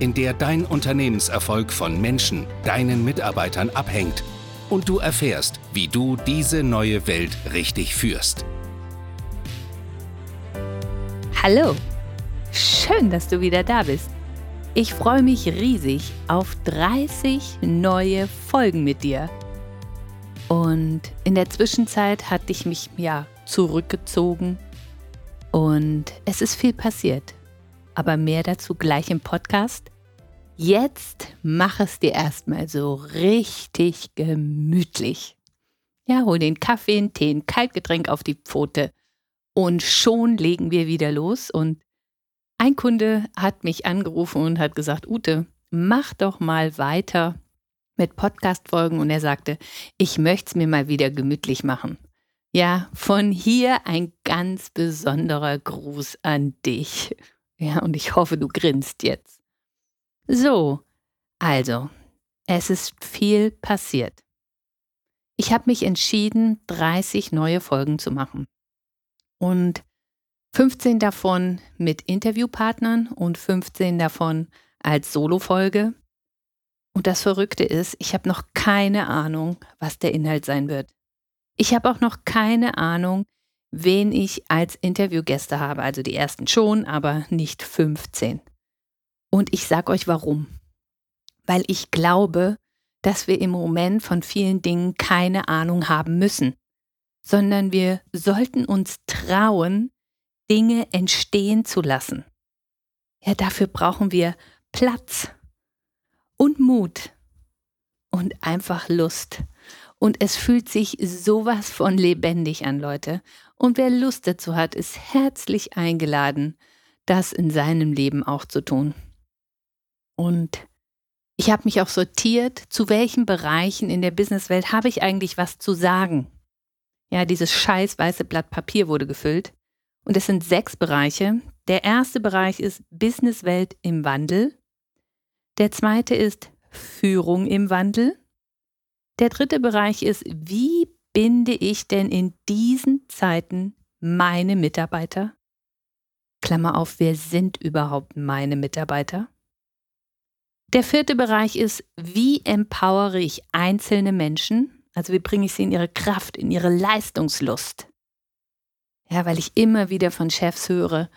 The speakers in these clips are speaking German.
in der dein Unternehmenserfolg von Menschen, deinen Mitarbeitern abhängt und du erfährst, wie du diese neue Welt richtig führst. Hallo, schön, dass du wieder da bist. Ich freue mich riesig auf 30 neue Folgen mit dir. Und in der Zwischenzeit hatte ich mich ja zurückgezogen und es ist viel passiert. Aber mehr dazu gleich im Podcast. Jetzt mach es dir erstmal so richtig gemütlich. Ja, hol den Kaffee, einen Tee, ein Kaltgetränk auf die Pfote und schon legen wir wieder los. Und ein Kunde hat mich angerufen und hat gesagt, Ute, mach doch mal weiter mit Podcast-Folgen. Und er sagte, ich möchte es mir mal wieder gemütlich machen. Ja, von hier ein ganz besonderer Gruß an dich. Ja, und ich hoffe, du grinst jetzt. So, also, es ist viel passiert. Ich habe mich entschieden, 30 neue Folgen zu machen. Und 15 davon mit Interviewpartnern und 15 davon als Solo-Folge. Und das Verrückte ist, ich habe noch keine Ahnung, was der Inhalt sein wird. Ich habe auch noch keine Ahnung, wen ich als Interviewgäste habe. Also die ersten schon, aber nicht 15. Und ich sage euch warum. Weil ich glaube, dass wir im Moment von vielen Dingen keine Ahnung haben müssen, sondern wir sollten uns trauen, Dinge entstehen zu lassen. Ja, dafür brauchen wir Platz und Mut und einfach Lust. Und es fühlt sich sowas von lebendig an, Leute. Und wer Lust dazu hat, ist herzlich eingeladen, das in seinem Leben auch zu tun. Und ich habe mich auch sortiert, zu welchen Bereichen in der Businesswelt habe ich eigentlich was zu sagen. Ja, dieses scheiß weiße Blatt Papier wurde gefüllt. Und es sind sechs Bereiche. Der erste Bereich ist Businesswelt im Wandel. Der zweite ist Führung im Wandel. Der dritte Bereich ist, wie binde ich denn in diesen Zeiten meine Mitarbeiter? Klammer auf, wer sind überhaupt meine Mitarbeiter? Der vierte Bereich ist, wie empowere ich einzelne Menschen? Also wie bringe ich sie in ihre Kraft, in ihre Leistungslust? Ja, weil ich immer wieder von Chefs höre,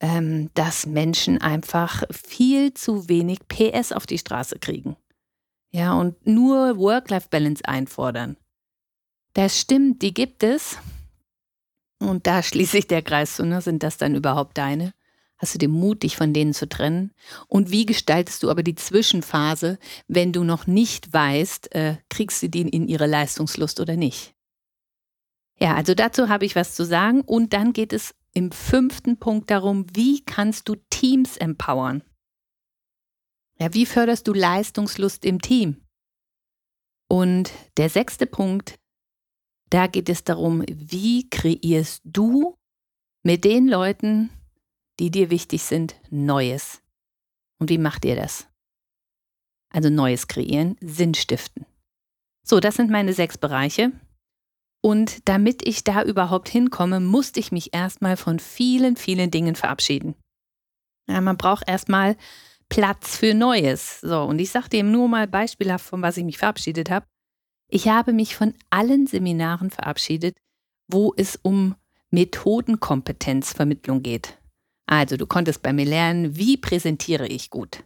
ähm, dass Menschen einfach viel zu wenig PS auf die Straße kriegen. Ja, und nur Work-Life-Balance einfordern. Das stimmt, die gibt es. Und da schließt sich der Kreis zu, ne? sind das dann überhaupt deine? Hast du den Mut, dich von denen zu trennen? Und wie gestaltest du aber die Zwischenphase, wenn du noch nicht weißt, äh, kriegst du den in ihre Leistungslust oder nicht? Ja, also dazu habe ich was zu sagen. Und dann geht es im fünften Punkt darum, wie kannst du Teams empowern? Ja, wie förderst du Leistungslust im Team? Und der sechste Punkt, da geht es darum, wie kreierst du mit den Leuten, die dir wichtig sind, Neues. Und wie macht ihr das? Also Neues kreieren, Sinn stiften. So, das sind meine sechs Bereiche. Und damit ich da überhaupt hinkomme, musste ich mich erstmal von vielen, vielen Dingen verabschieden. Ja, man braucht erstmal Platz für Neues. So, und ich sage dir nur mal beispielhaft, von was ich mich verabschiedet habe. Ich habe mich von allen Seminaren verabschiedet, wo es um Methodenkompetenzvermittlung geht. Also du konntest bei mir lernen, wie präsentiere ich gut.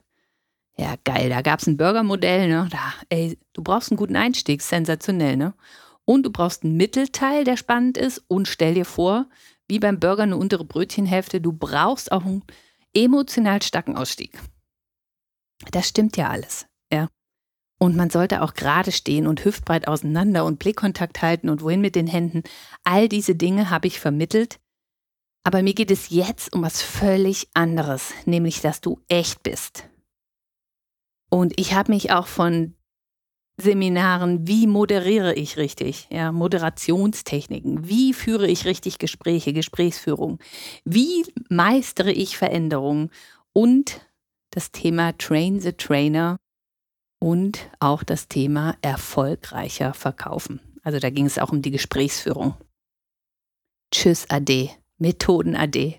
Ja, geil, da gab es ein Burgermodell, ne? Da, ey, du brauchst einen guten Einstieg, sensationell, ne? Und du brauchst einen Mittelteil, der spannend ist. Und stell dir vor, wie beim Burger eine untere Brötchenhälfte, du brauchst auch einen emotional starken Ausstieg. Das stimmt ja alles. Und man sollte auch gerade stehen und hüftbreit auseinander und Blickkontakt halten und wohin mit den Händen. All diese Dinge habe ich vermittelt aber mir geht es jetzt um was völlig anderes, nämlich dass du echt bist. Und ich habe mich auch von Seminaren, wie moderiere ich richtig, ja, Moderationstechniken, wie führe ich richtig Gespräche, Gesprächsführung, wie meistere ich Veränderungen und das Thema Train the Trainer und auch das Thema erfolgreicher verkaufen. Also da ging es auch um die Gesprächsführung. Tschüss Ade, Methoden Ade.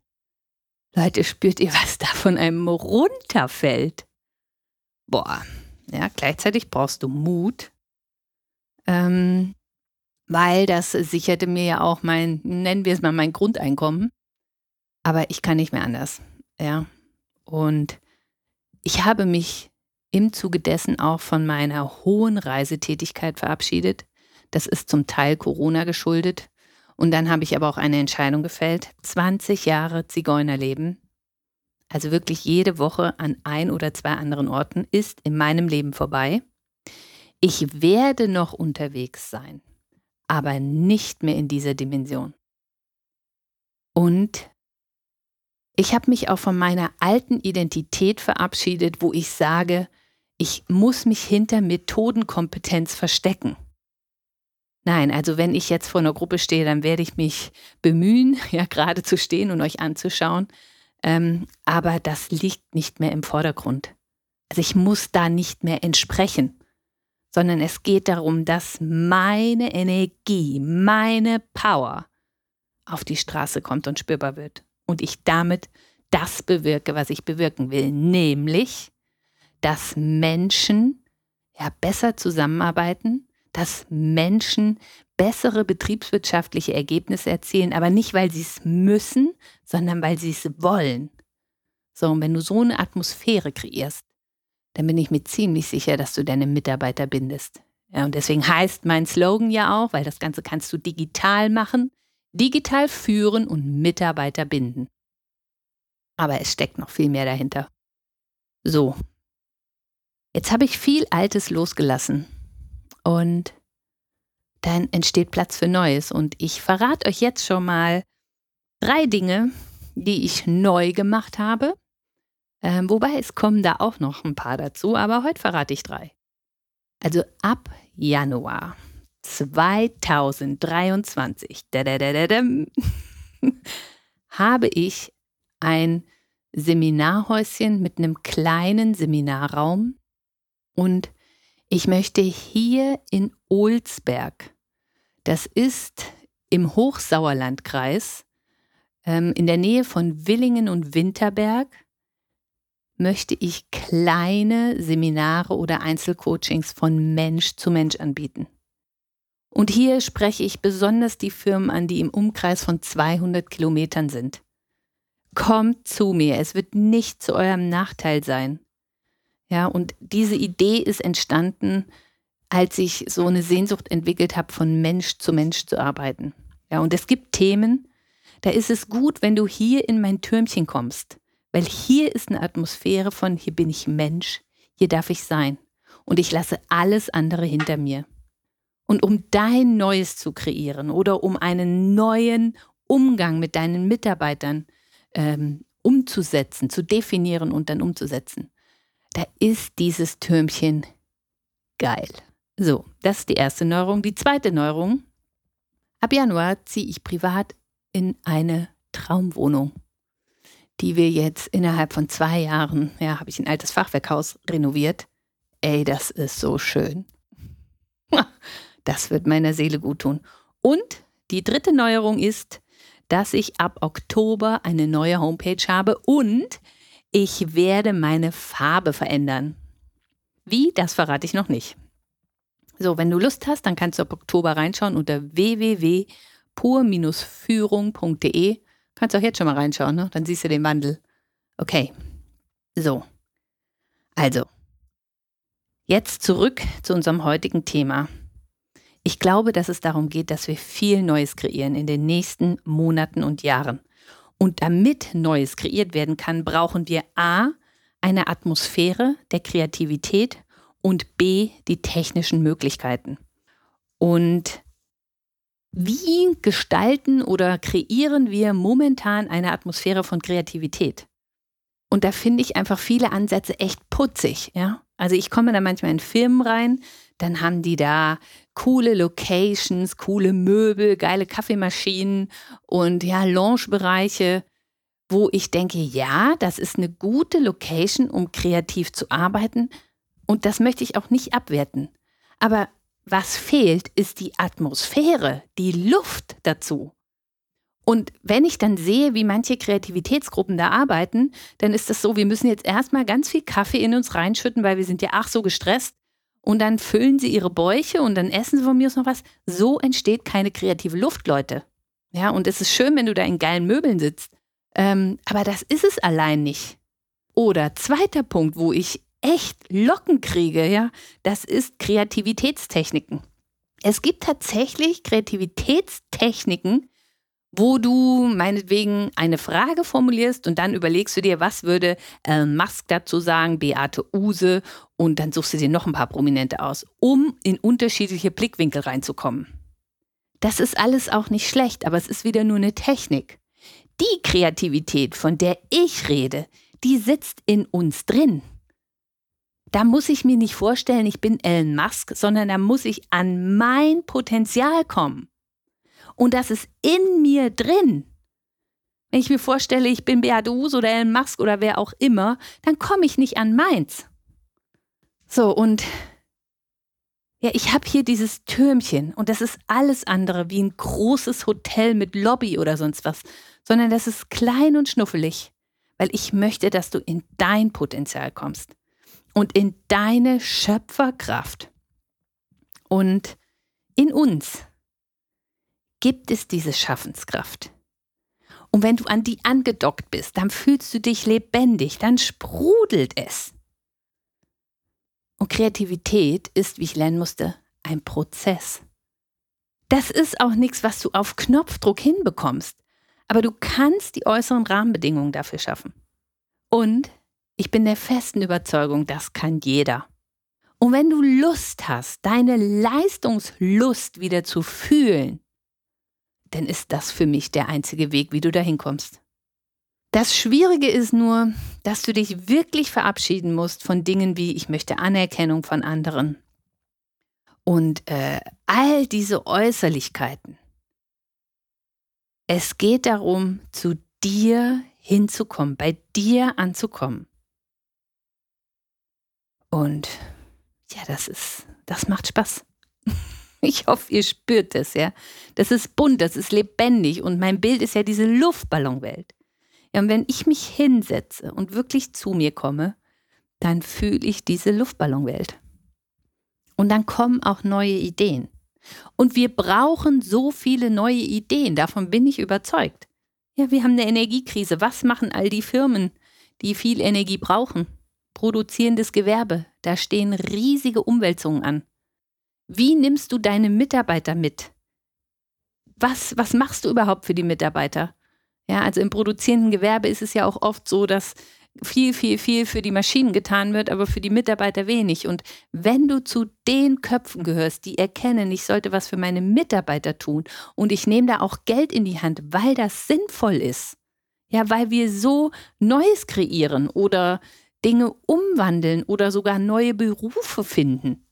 Leute, spürt ihr, was da von einem runterfällt? Boah, ja, gleichzeitig brauchst du Mut, ähm, weil das sicherte mir ja auch mein, nennen wir es mal mein Grundeinkommen. Aber ich kann nicht mehr anders. Ja. Und ich habe mich im Zuge dessen auch von meiner hohen Reisetätigkeit verabschiedet. Das ist zum Teil Corona geschuldet. Und dann habe ich aber auch eine Entscheidung gefällt. 20 Jahre Zigeunerleben also wirklich jede Woche an ein oder zwei anderen Orten, ist in meinem Leben vorbei. Ich werde noch unterwegs sein, aber nicht mehr in dieser Dimension. Und ich habe mich auch von meiner alten Identität verabschiedet, wo ich sage, ich muss mich hinter Methodenkompetenz verstecken. Nein, also wenn ich jetzt vor einer Gruppe stehe, dann werde ich mich bemühen, ja gerade zu stehen und euch anzuschauen. Ähm, aber das liegt nicht mehr im Vordergrund. Also ich muss da nicht mehr entsprechen, sondern es geht darum, dass meine Energie, meine Power auf die Straße kommt und spürbar wird. Und ich damit das bewirke, was ich bewirken will, nämlich, dass Menschen ja besser zusammenarbeiten, dass Menschen bessere betriebswirtschaftliche Ergebnisse erzielen, aber nicht, weil sie es müssen, sondern weil sie es wollen. So, und wenn du so eine Atmosphäre kreierst, dann bin ich mir ziemlich sicher, dass du deine Mitarbeiter bindest. Ja, und deswegen heißt mein Slogan ja auch, weil das Ganze kannst du digital machen, digital führen und Mitarbeiter binden. Aber es steckt noch viel mehr dahinter. So, jetzt habe ich viel Altes losgelassen und dann entsteht Platz für Neues. Und ich verrate euch jetzt schon mal drei Dinge, die ich neu gemacht habe. Ähm, wobei es kommen da auch noch ein paar dazu, aber heute verrate ich drei. Also ab Januar 2023 habe ich ein Seminarhäuschen mit einem kleinen Seminarraum und ich möchte hier in Olsberg, das ist im Hochsauerlandkreis, ähm, in der Nähe von Willingen und Winterberg, möchte ich kleine Seminare oder Einzelcoachings von Mensch zu Mensch anbieten. Und hier spreche ich besonders die Firmen an, die im Umkreis von 200 Kilometern sind. Kommt zu mir, es wird nicht zu eurem Nachteil sein. Ja, und diese Idee ist entstanden, als ich so eine Sehnsucht entwickelt habe, von Mensch zu Mensch zu arbeiten. Ja, und es gibt Themen, da ist es gut, wenn du hier in mein Türmchen kommst, weil hier ist eine Atmosphäre von, hier bin ich Mensch, hier darf ich sein und ich lasse alles andere hinter mir. Und um dein Neues zu kreieren oder um einen neuen Umgang mit deinen Mitarbeitern ähm, umzusetzen, zu definieren und dann umzusetzen, da ist dieses Türmchen geil. So, das ist die erste Neuerung. Die zweite Neuerung. Ab Januar ziehe ich privat in eine Traumwohnung, die wir jetzt innerhalb von zwei Jahren, ja, habe ich ein altes Fachwerkhaus renoviert. Ey, das ist so schön. Das wird meiner Seele gut tun. Und die dritte Neuerung ist, dass ich ab Oktober eine neue Homepage habe und ich werde meine Farbe verändern. Wie, das verrate ich noch nicht. So, wenn du Lust hast, dann kannst du ab Oktober reinschauen unter www.pur-führung.de. Kannst auch jetzt schon mal reinschauen, ne? dann siehst du den Wandel. Okay, so. Also, jetzt zurück zu unserem heutigen Thema. Ich glaube, dass es darum geht, dass wir viel Neues kreieren in den nächsten Monaten und Jahren. Und damit Neues kreiert werden kann, brauchen wir A, eine Atmosphäre der Kreativität und B, die technischen Möglichkeiten. Und wie gestalten oder kreieren wir momentan eine Atmosphäre von Kreativität? Und da finde ich einfach viele Ansätze echt putzig, ja. Also ich komme da manchmal in Firmen rein, dann haben die da coole Locations, coole Möbel, geile Kaffeemaschinen und ja, Lounge-Bereiche, wo ich denke, ja, das ist eine gute Location, um kreativ zu arbeiten und das möchte ich auch nicht abwerten. Aber was fehlt, ist die Atmosphäre, die Luft dazu. Und wenn ich dann sehe, wie manche Kreativitätsgruppen da arbeiten, dann ist das so, wir müssen jetzt erstmal ganz viel Kaffee in uns reinschütten, weil wir sind ja ach so gestresst. Und dann füllen sie ihre Bäuche und dann essen sie von mir aus noch was. So entsteht keine kreative Luft, Leute. Ja, und es ist schön, wenn du da in geilen Möbeln sitzt. Ähm, aber das ist es allein nicht. Oder zweiter Punkt, wo ich echt Locken kriege, ja, das ist Kreativitätstechniken. Es gibt tatsächlich Kreativitätstechniken, wo du meinetwegen eine Frage formulierst und dann überlegst du dir, was würde Elon Musk dazu sagen, Beate Use und dann suchst du dir noch ein paar Prominente aus, um in unterschiedliche Blickwinkel reinzukommen. Das ist alles auch nicht schlecht, aber es ist wieder nur eine Technik. Die Kreativität, von der ich rede, die sitzt in uns drin. Da muss ich mir nicht vorstellen, ich bin Elon Musk, sondern da muss ich an mein Potenzial kommen. Und das ist in mir drin. Wenn ich mir vorstelle, ich bin Beate Use oder Elon Musk oder wer auch immer, dann komme ich nicht an meins. So, und ja, ich habe hier dieses Türmchen und das ist alles andere wie ein großes Hotel mit Lobby oder sonst was, sondern das ist klein und schnuffelig, weil ich möchte, dass du in dein Potenzial kommst und in deine Schöpferkraft. Und in uns gibt es diese Schaffenskraft. Und wenn du an die angedockt bist, dann fühlst du dich lebendig, dann sprudelt es. Und Kreativität ist, wie ich lernen musste, ein Prozess. Das ist auch nichts, was du auf Knopfdruck hinbekommst. Aber du kannst die äußeren Rahmenbedingungen dafür schaffen. Und ich bin der festen Überzeugung, das kann jeder. Und wenn du Lust hast, deine Leistungslust wieder zu fühlen, dann ist das für mich der einzige Weg, wie du dahin kommst. Das Schwierige ist nur, dass du dich wirklich verabschieden musst von Dingen wie ich möchte Anerkennung von anderen und äh, all diese Äußerlichkeiten. Es geht darum, zu dir hinzukommen, bei dir anzukommen. Und ja, das ist, das macht Spaß. Ich hoffe, ihr spürt das, ja. Das ist bunt, das ist lebendig und mein Bild ist ja diese Luftballonwelt. Ja, und wenn ich mich hinsetze und wirklich zu mir komme, dann fühle ich diese Luftballonwelt. Und dann kommen auch neue Ideen. Und wir brauchen so viele neue Ideen, davon bin ich überzeugt. Ja, wir haben eine Energiekrise. Was machen all die Firmen, die viel Energie brauchen? Produzierendes Gewerbe. Da stehen riesige Umwälzungen an. Wie nimmst du deine Mitarbeiter mit? Was, was machst du überhaupt für die Mitarbeiter? Ja, also im produzierenden Gewerbe ist es ja auch oft so, dass viel, viel, viel für die Maschinen getan wird, aber für die Mitarbeiter wenig. Und wenn du zu den Köpfen gehörst, die erkennen, ich sollte was für meine Mitarbeiter tun und ich nehme da auch Geld in die Hand, weil das sinnvoll ist, ja, weil wir so Neues kreieren oder Dinge umwandeln oder sogar neue Berufe finden,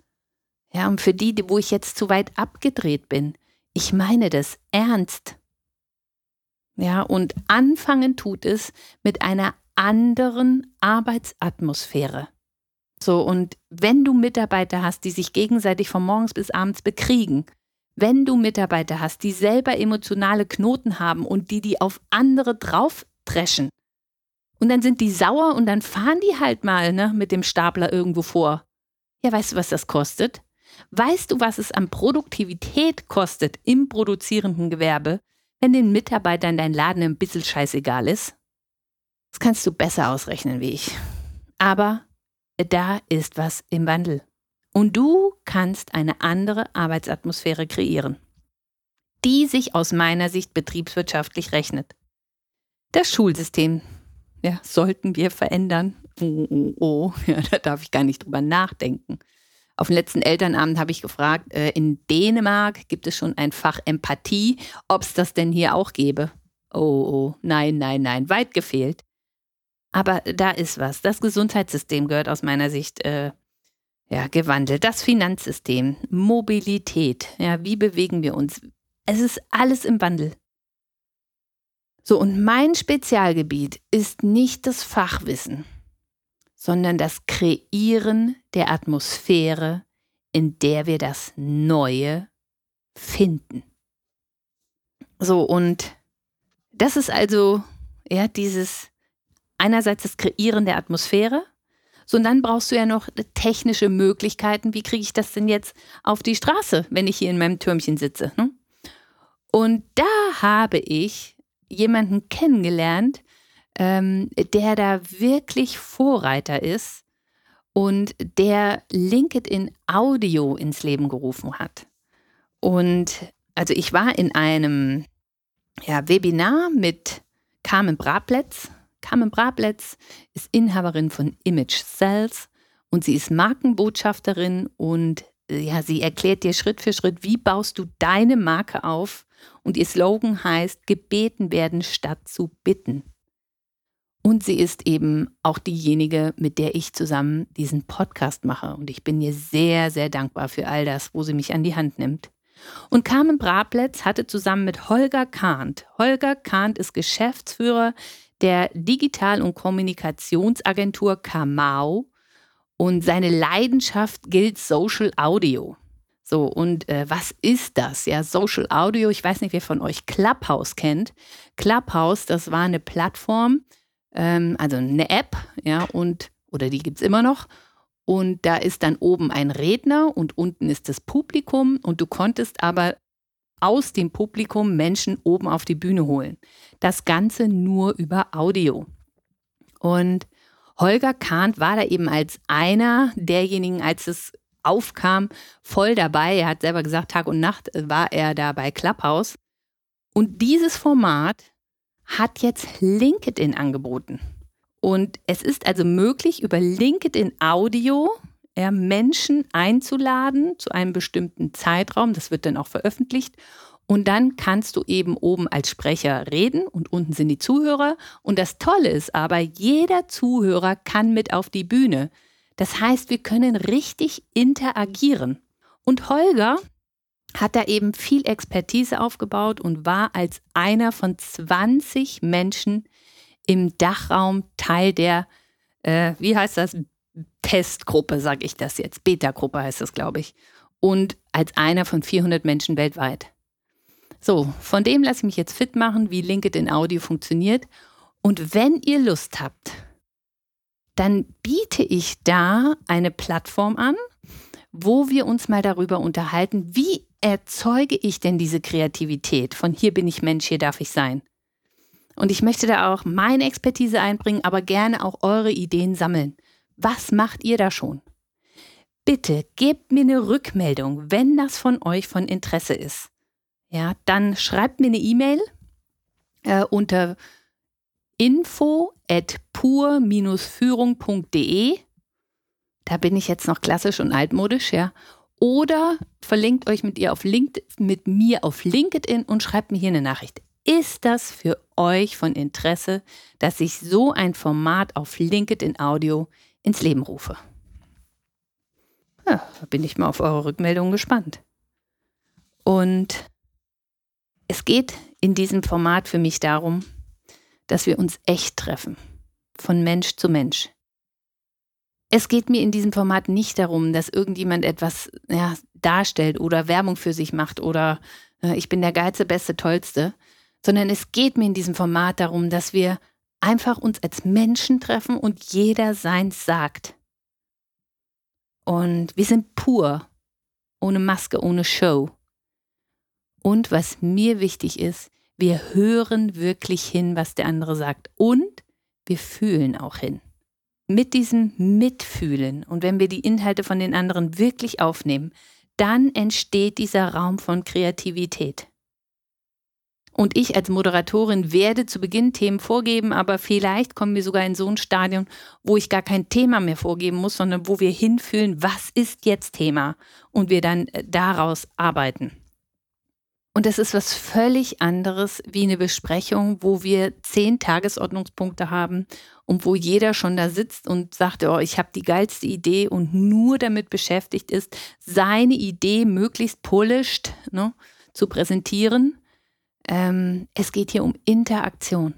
ja, und für die, wo ich jetzt zu weit abgedreht bin, ich meine das ernst. Ja, und anfangen tut es mit einer anderen Arbeitsatmosphäre. So, und wenn du Mitarbeiter hast, die sich gegenseitig von morgens bis abends bekriegen, wenn du Mitarbeiter hast, die selber emotionale Knoten haben und die die auf andere draufdreschen, und dann sind die sauer und dann fahren die halt mal ne, mit dem Stapler irgendwo vor. Ja, weißt du, was das kostet? Weißt du, was es an Produktivität kostet im produzierenden Gewerbe, wenn den Mitarbeitern dein Laden ein bisschen scheißegal ist? Das kannst du besser ausrechnen wie ich. Aber da ist was im Wandel. Und du kannst eine andere Arbeitsatmosphäre kreieren, die sich aus meiner Sicht betriebswirtschaftlich rechnet. Das Schulsystem ja, sollten wir verändern. Oh, oh, oh, ja, da darf ich gar nicht drüber nachdenken. Auf dem letzten Elternabend habe ich gefragt, äh, in Dänemark gibt es schon ein Fach Empathie, ob es das denn hier auch gäbe. Oh, oh, nein, nein, nein, weit gefehlt. Aber da ist was. Das Gesundheitssystem gehört aus meiner Sicht äh, ja, gewandelt. Das Finanzsystem, Mobilität, ja, wie bewegen wir uns? Es ist alles im Wandel. So, und mein Spezialgebiet ist nicht das Fachwissen, sondern das Kreieren der Atmosphäre, in der wir das Neue finden. So, und das ist also ja dieses einerseits das Kreieren der Atmosphäre, so und dann brauchst du ja noch technische Möglichkeiten. Wie kriege ich das denn jetzt auf die Straße, wenn ich hier in meinem Türmchen sitze? Ne? Und da habe ich jemanden kennengelernt, ähm, der da wirklich Vorreiter ist und der LinkedIn Audio ins Leben gerufen hat. Und also ich war in einem ja, Webinar mit Carmen Brabletz. Carmen Brabletz ist Inhaberin von Image Cells und sie ist Markenbotschafterin und ja, sie erklärt dir Schritt für Schritt, wie baust du deine Marke auf und ihr Slogan heißt gebeten werden statt zu bitten. Und sie ist eben auch diejenige, mit der ich zusammen diesen Podcast mache. Und ich bin ihr sehr, sehr dankbar für all das, wo sie mich an die Hand nimmt. Und Carmen Brabletz hatte zusammen mit Holger Kahnt, Holger Kahnt ist Geschäftsführer der Digital- und Kommunikationsagentur Kamau und seine Leidenschaft gilt Social Audio. So, und äh, was ist das? Ja, Social Audio, ich weiß nicht, wer von euch Clubhouse kennt. Clubhouse, das war eine Plattform, ähm, also eine App, ja, und, oder die gibt es immer noch. Und da ist dann oben ein Redner und unten ist das Publikum und du konntest aber aus dem Publikum Menschen oben auf die Bühne holen. Das Ganze nur über Audio. Und Holger Kahnt war da eben als einer derjenigen, als es aufkam, voll dabei. Er hat selber gesagt, Tag und Nacht war er da bei Clubhouse. Und dieses Format hat jetzt LinkedIn angeboten. Und es ist also möglich, über LinkedIn Audio ja, Menschen einzuladen zu einem bestimmten Zeitraum. Das wird dann auch veröffentlicht. Und dann kannst du eben oben als Sprecher reden und unten sind die Zuhörer. Und das Tolle ist aber, jeder Zuhörer kann mit auf die Bühne. Das heißt, wir können richtig interagieren. Und Holger hat da eben viel Expertise aufgebaut und war als einer von 20 Menschen im Dachraum Teil der, äh, wie heißt das, Testgruppe, sage ich das jetzt. Beta-Gruppe heißt das, glaube ich. Und als einer von 400 Menschen weltweit. So, von dem lasse ich mich jetzt fit machen, wie LinkedIn Audio funktioniert. Und wenn ihr Lust habt, dann biete ich da eine Plattform an, wo wir uns mal darüber unterhalten, wie erzeuge ich denn diese Kreativität von hier bin ich Mensch, hier darf ich sein. Und ich möchte da auch meine Expertise einbringen, aber gerne auch eure Ideen sammeln. Was macht ihr da schon? Bitte gebt mir eine Rückmeldung, wenn das von euch von Interesse ist. Ja, dann schreibt mir eine E-Mail äh, unter info at pur-führung.de. Da bin ich jetzt noch klassisch und altmodisch, ja. Oder verlinkt euch mit, ihr auf LinkedIn, mit mir auf LinkedIn und schreibt mir hier eine Nachricht. Ist das für euch von Interesse, dass ich so ein Format auf LinkedIn Audio ins Leben rufe? Ja, da bin ich mal auf eure Rückmeldung gespannt. Und es geht in diesem Format für mich darum, dass wir uns echt treffen, von Mensch zu Mensch. Es geht mir in diesem Format nicht darum, dass irgendjemand etwas ja, darstellt oder Werbung für sich macht oder äh, ich bin der geilste, beste, tollste, sondern es geht mir in diesem Format darum, dass wir einfach uns als Menschen treffen und jeder seins sagt. Und wir sind pur, ohne Maske, ohne Show. Und was mir wichtig ist, wir hören wirklich hin, was der andere sagt. Und wir fühlen auch hin. Mit diesem Mitfühlen und wenn wir die Inhalte von den anderen wirklich aufnehmen, dann entsteht dieser Raum von Kreativität. Und ich als Moderatorin werde zu Beginn Themen vorgeben, aber vielleicht kommen wir sogar in so ein Stadion, wo ich gar kein Thema mehr vorgeben muss, sondern wo wir hinfühlen, was ist jetzt Thema und wir dann äh, daraus arbeiten. Und das ist was völlig anderes wie eine Besprechung, wo wir zehn Tagesordnungspunkte haben und wo jeder schon da sitzt und sagt, oh, ich habe die geilste Idee und nur damit beschäftigt ist, seine Idee möglichst polished ne, zu präsentieren. Ähm, es geht hier um Interaktion.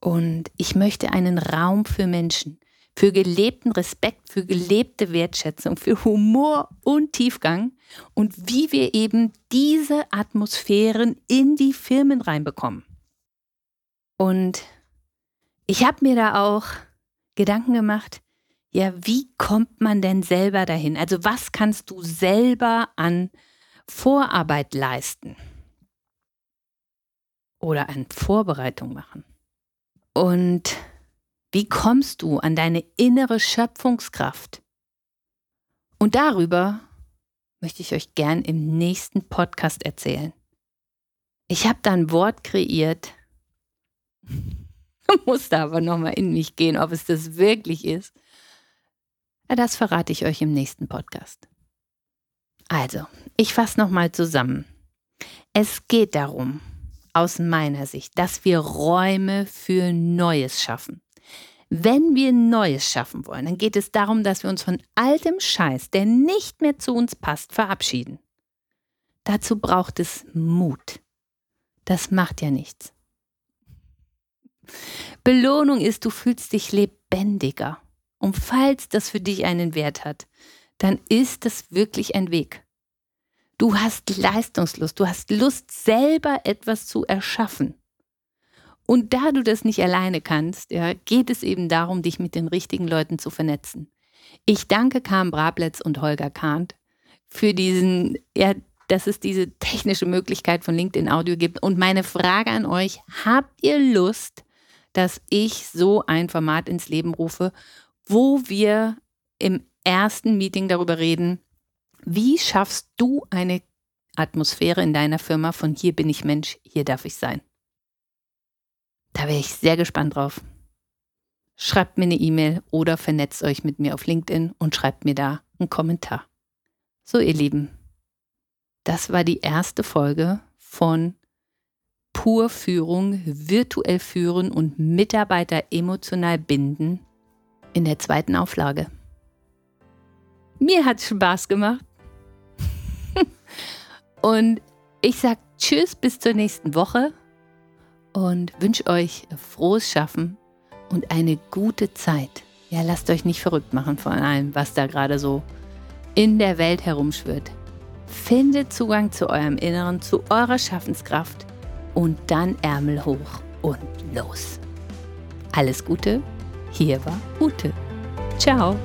Und ich möchte einen Raum für Menschen, für gelebten Respekt, für gelebte Wertschätzung, für Humor und Tiefgang und wie wir eben diese Atmosphären in die Firmen reinbekommen. Und ich habe mir da auch Gedanken gemacht, ja, wie kommt man denn selber dahin? Also was kannst du selber an Vorarbeit leisten oder an Vorbereitung machen? Und wie kommst du an deine innere Schöpfungskraft? Und darüber möchte ich euch gern im nächsten Podcast erzählen. Ich habe da ein Wort kreiert, musste aber nochmal in mich gehen, ob es das wirklich ist. Das verrate ich euch im nächsten Podcast. Also, ich fasse nochmal zusammen. Es geht darum, aus meiner Sicht, dass wir Räume für Neues schaffen. Wenn wir Neues schaffen wollen, dann geht es darum, dass wir uns von altem Scheiß, der nicht mehr zu uns passt, verabschieden. Dazu braucht es Mut. Das macht ja nichts. Belohnung ist, du fühlst dich lebendiger. Und falls das für dich einen Wert hat, dann ist das wirklich ein Weg. Du hast Leistungslust, du hast Lust, selber etwas zu erschaffen. Und da du das nicht alleine kannst, ja, geht es eben darum, dich mit den richtigen Leuten zu vernetzen. Ich danke Karm Brabletz und Holger Kahnt für diesen, ja, dass es diese technische Möglichkeit von LinkedIn Audio gibt. Und meine Frage an euch, habt ihr Lust, dass ich so ein Format ins Leben rufe, wo wir im ersten Meeting darüber reden, wie schaffst du eine Atmosphäre in deiner Firma von hier bin ich Mensch, hier darf ich sein? Da wäre ich sehr gespannt drauf. Schreibt mir eine E-Mail oder vernetzt euch mit mir auf LinkedIn und schreibt mir da einen Kommentar. So, ihr Lieben, das war die erste Folge von Pur Führung, virtuell führen und Mitarbeiter emotional binden in der zweiten Auflage. Mir hat es Spaß gemacht. Und ich sage Tschüss bis zur nächsten Woche und wünsche euch frohes Schaffen und eine gute Zeit. Ja, lasst euch nicht verrückt machen von allem, was da gerade so in der Welt herumschwirrt. Findet Zugang zu eurem Inneren, zu eurer Schaffenskraft und dann Ärmel hoch und los. Alles Gute, hier war Ute. Ciao.